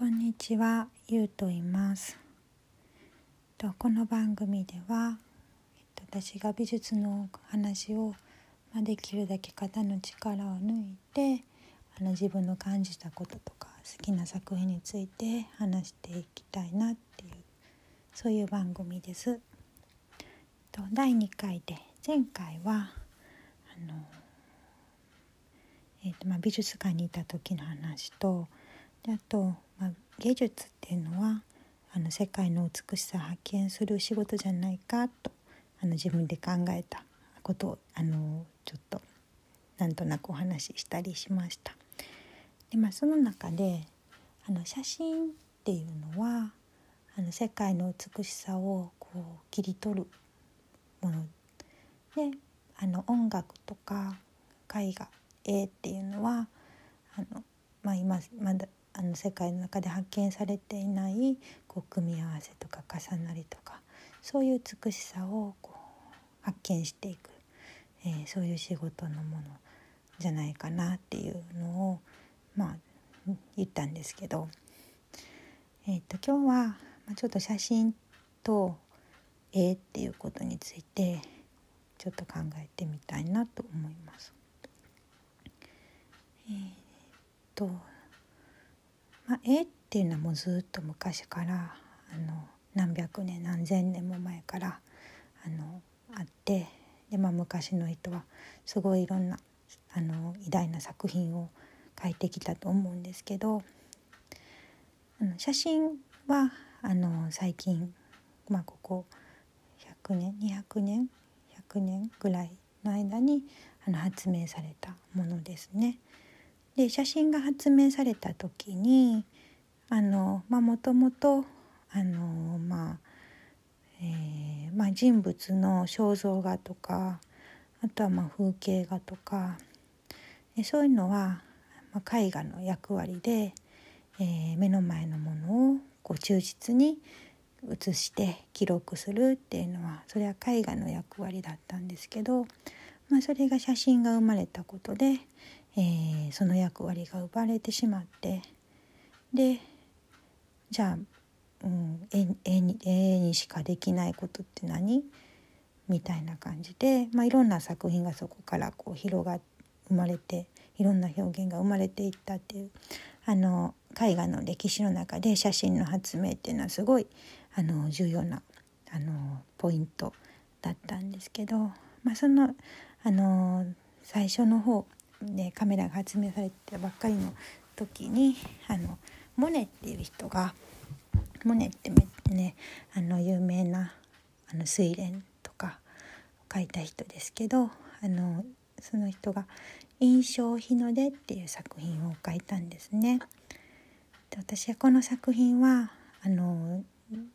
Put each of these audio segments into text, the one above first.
こんにちは、ゆうと言います。とこの番組では、えっと、私が美術の話を、まあ、できるだけ肩の力を抜いてあの自分の感じたこととか好きな作品について話していきたいなっていうそういう番組です。と第2回で前回はあの、えーとまあ、美術館にいた時の話とであと、芸術っていうのはあの世界の美しさを発見する仕事じゃないかとあの自分で考えたことをあのちょっとなんとなくお話ししたりしました。でまあ、その中であの写真っていうのはあの世界の美しさをこう切り取るものであの音楽とか絵画絵っていうのはあの、まあ、今まだあの世界の中で発見されていないこう組み合わせとか重なりとかそういう美しさをこう発見していく、えー、そういう仕事のものじゃないかなっていうのをまあ言ったんですけど、えー、と今日は、ちょっと写真と絵っていうことについてちょっと考えてみたいなと思います。えー、とまあ、絵っていうのはもうずっと昔からあの何百年何千年も前からあのあってで、まあ、昔の人はすごいいろんなあの偉大な作品を描いてきたと思うんですけどあの写真はあの最近、まあ、ここ100年200年100年ぐらいの間にあの発明されたものですね。で写真が発明された時にあのまあもともとあのまあ、えー、まあ人物の肖像画とかあとはまあ風景画とかそういうのは、まあ、絵画の役割で、えー、目の前のものをこう忠実に写して記録するっていうのはそれは絵画の役割だったんですけど、まあ、それが写真が生まれたことで、えー、その役割が奪われてしまってでじゃあ、うん、絵絵に絵にしかできないことって何？みたいな感じで、まあ、いろんな作品がそこからこう広が生まれていろんな表現が生まれていったっていうあの絵画の歴史の中で写真の発明っていうのはすごいあの重要なあのポイントだったんですけど、まあ、そのあの最初の方でカメラが発明されてばっかりの時にあのモネっていう人がモネってねあの有名なあの睡蓮とか描いた人ですけどあのその人が「印象日の出」っていう作品を描いたんですね。で私はこの作品はあの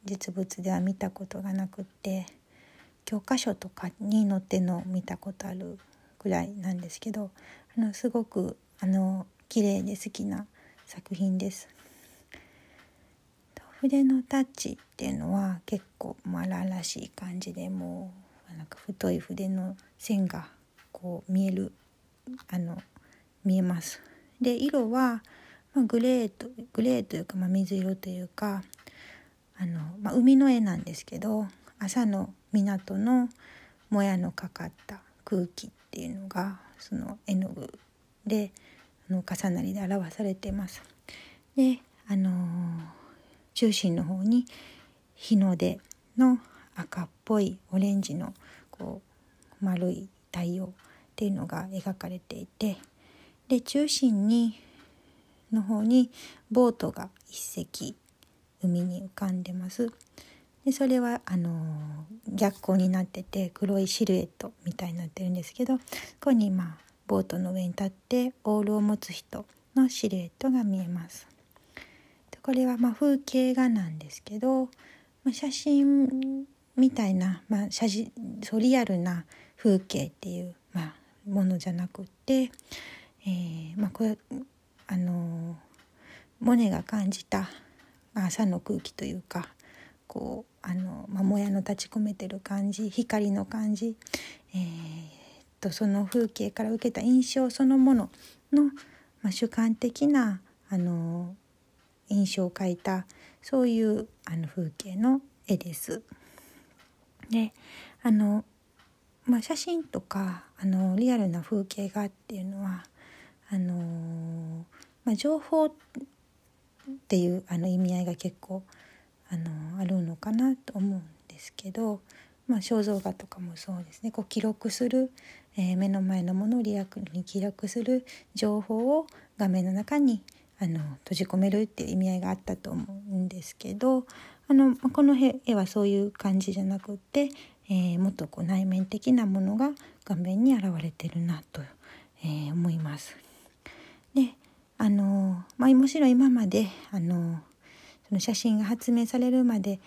実物では見たことがなくって教科書とかに載っての見たことあるぐらいなんですけどあのすごくあの綺麗で好きな作品です。筆のタッチっていうのは結構荒々しい感じでもうなんか太い筆の線がこう見えるあの見えます。で色は、まあ、グレーとグレーというか、まあ、水色というかあの、まあ、海の絵なんですけど朝の港のもやのかかった空気っていうのがその絵の具であの重なりで表されています。であの中心の方に日の出の赤っぽいオレンジのこう丸い太陽っていうのが描かれていてで中心にの方にボートが一隻海に浮かんでます。でそれはあの逆光になってて黒いシルエットみたいになってるんですけどここにまあボートの上に立ってオールを持つ人のシルエットが見えます。でこれはまあ風景画なんですけど、まあ、写真みたいな、まあ、写真そうリアルな風景っていう、まあ、ものじゃなくって、えーまあ、これあのモネが感じた朝の空気というかこうあの、まあ、もやの立ち込めてる感じ光の感じ、えー、とその風景から受けた印象そのものの、まあ、主観的なあの印象を描いたそういうあの風景の絵です。であの、まあ、写真とかあのリアルな風景画っていうのはあの、まあ、情報っていうあの意味合いが結構あのあるのかなと思うんですけど、まあ、肖像画とかもそうですねこう記録する、えー、目の前のものをリアクルに記録する情報を画面の中にあの閉じ込めるっていう意味合いがあったと思うんですけどあのこの絵はそういう感じじゃなくって、えー、もっとこう内面的なものが画面に現れてるなと、えー、思います。であの、まあ、むしろ今まであのその写真が発明されるまで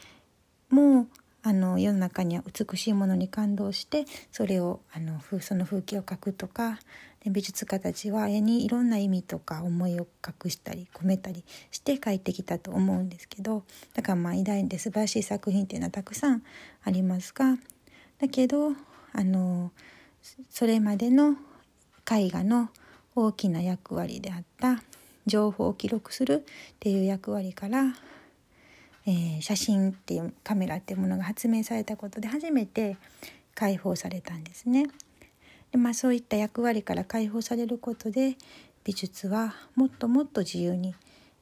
もうあの世の中には美しいものに感動してそれをあのその風景を描くとかで美術家たちは絵にいろんな意味とか思いを隠したり込めたりして描いてきたと思うんですけどだからまあ偉大で素晴らしい作品っていうのはたくさんありますがだけどあのそれまでの絵画の大きな役割であった情報を記録するっていう役割からえー、写真っていうカメラっていうものが発明されたことで初めて解放されたんですね。でまあ、そういった役割から解放されることで美術はもっともっと自由に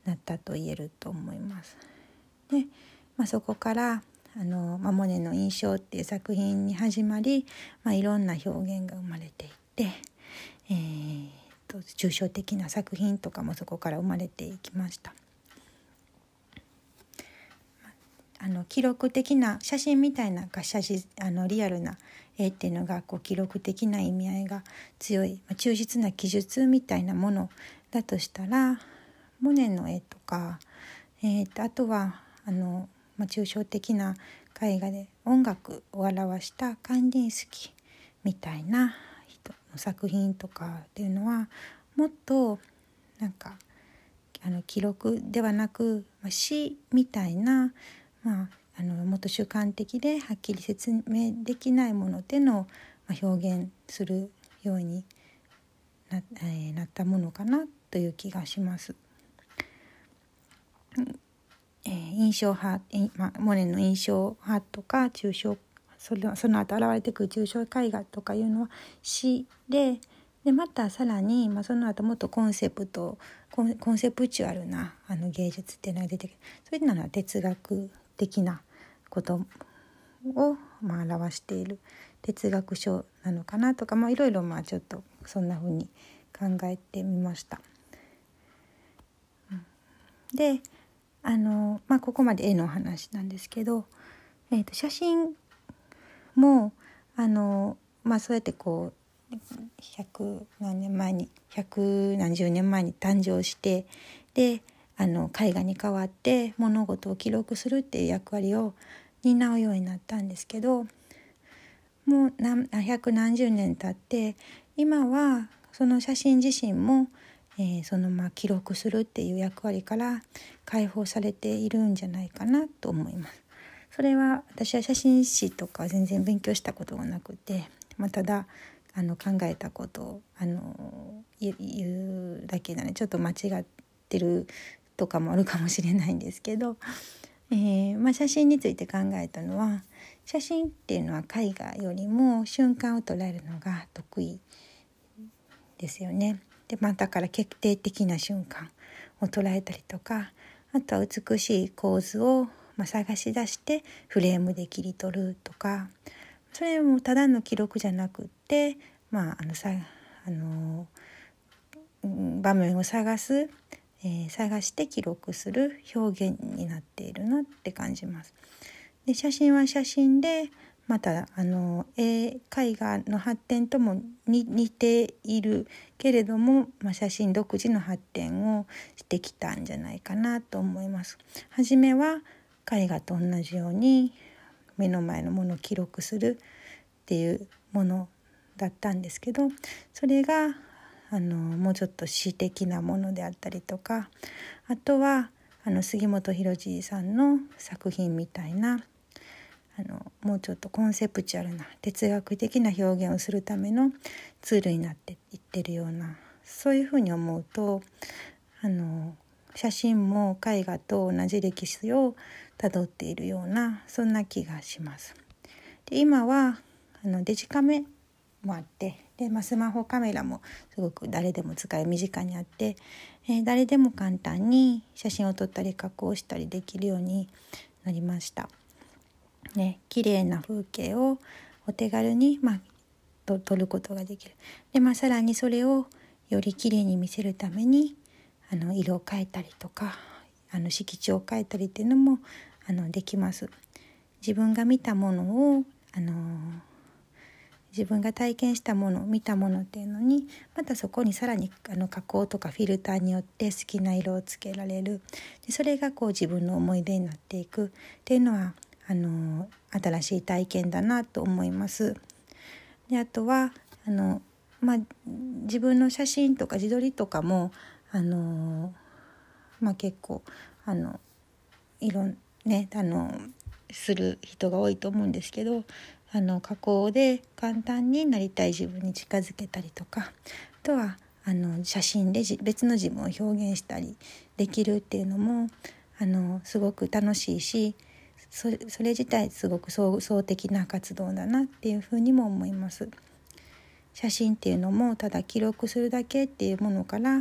なったと言えると思います。で、まあ、そこからあの、まあ、モネの印象っていう作品に始まり、まあ、いろんな表現が生まれていって、えーと抽象的な作品とかもそこから生まれていきました。あの記録的な写真みたいな写真あのリアルな絵っていうのがこう記録的な意味合いが強い、まあ、忠実な記述みたいなものだとしたらモネの絵とか、えーと、あとはあの、まあ、抽象的な絵画で音楽を表したカンディンスキみたいなの作品とかっていうのはもっとなんかあの記録ではなく、まあ、詩みたいなまあ、あのもっと主観的ではっきり説明できないものっていうのを表現するようにな,、えー、なったものかなという気がします。えー、印象派、えーまあ、モネの印象派とか抽象それその後現れてくる抽象絵画とかいうのは詩ででまたさらに、まあ、その後もっとコンセプトコンセプチュアルなあの芸術っていうのが出てくるそういうのは哲学的なことを、まあ、表している哲学書なのかなとか、まあ、いろいろまあちょっとそんな風に考えてみました。であの、まあ、ここまで絵の話なんですけど、えー、と写真もあの、まあ、そうやってこう百何年前に百何十年前に誕生してであの絵画に代わって物事を記録するっていう役割を担うようになったんですけどもう何百何十年経って今はその写真自身も、えー、そのまあ記録するっていう役割から解放されているんじゃないかなと思います。それは私は写真誌とか全然勉強したことがなくて、まあ、ただあの考えたことをあの言うだけなのでちょっと間違ってるとかもあるかもしれないんですけど、えー、まあ、写真について考えたのは写真っていうのは絵画よりも瞬間を捉えるのが得意ですよね。でまあ、だから決定的な瞬間を捉えたりとかあとは美しい構図を、まあ、探し出してフレームで切り取るとかそれもただの記録じゃなくってまああのさあの場面を探すえー、探して記録する表現になっているなって感じます。で写真は写真でまたあの絵絵画の発展とも似ているけれども、まあ、写真独自の発展をしてきたんじゃないかなと思います。初めは絵画と同じように目の前のものを記録するっていうものだったんですけどそれがあのもうちょっと詩的なものであったりとかあとはあの杉本博司さんの作品みたいなあのもうちょっとコンセプチュアルな哲学的な表現をするためのツールになっていってるようなそういうふうに思うとあの写真も絵画と同じ歴史をたどっているようなそんな気がします。で今はあのデジカメもあってで、まあ、スマホカメラもすごく誰でも使え身近にあって、えー、誰でも簡単に写真を撮ったり加工したりできるようになりました。ね、綺麗な風景をお手軽に、まあ、と撮ることができる。で、まあ、さらにそれをより綺麗に見せるためにあの色を変えたりとかあの色地を変えたりっていうのもあのできます。自分が見たものをあの自分が体験したもの見たものっていうのにまたそこにさらにあの加工とかフィルターによって好きな色をつけられるでそれがこう自分の思い出になっていくっていうのはあの新しい体験だなと思います。であとはあの、まあ、自分の写真とか自撮りとかもあの、まあ、結構あのいろんねあのする人が多いと思うんですけどあの加工で簡単になりたい自分に近づけたりとかあとはあの写真で別の自分を表現したりできるっていうのもあのすごく楽しいしそれ自体すごく創造的な活動だなっていうふうにも思います。写真っていうのもただ記録するだけっていうものから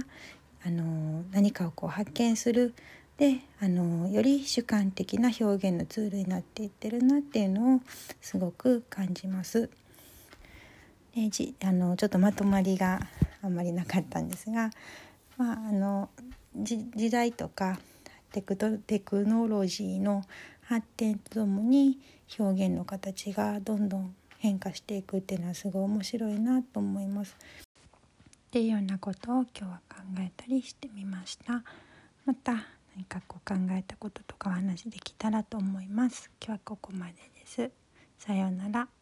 あの何かをこう発見するであのより主観的な表現のツールになっていってるなっていうのをすごく感じます。でじあのちょっとまとまりがあんまりなかったんですが、まあ、あの時代とかテクテクノロジーの発展とともに表現の形がどんどん変化していくっていうのはすごい面白いなと思います。っていうようなことを今日は考えたりしてみました。また何かこう考えたこととかお話できたらと思います。今日はここまでです。さようなら。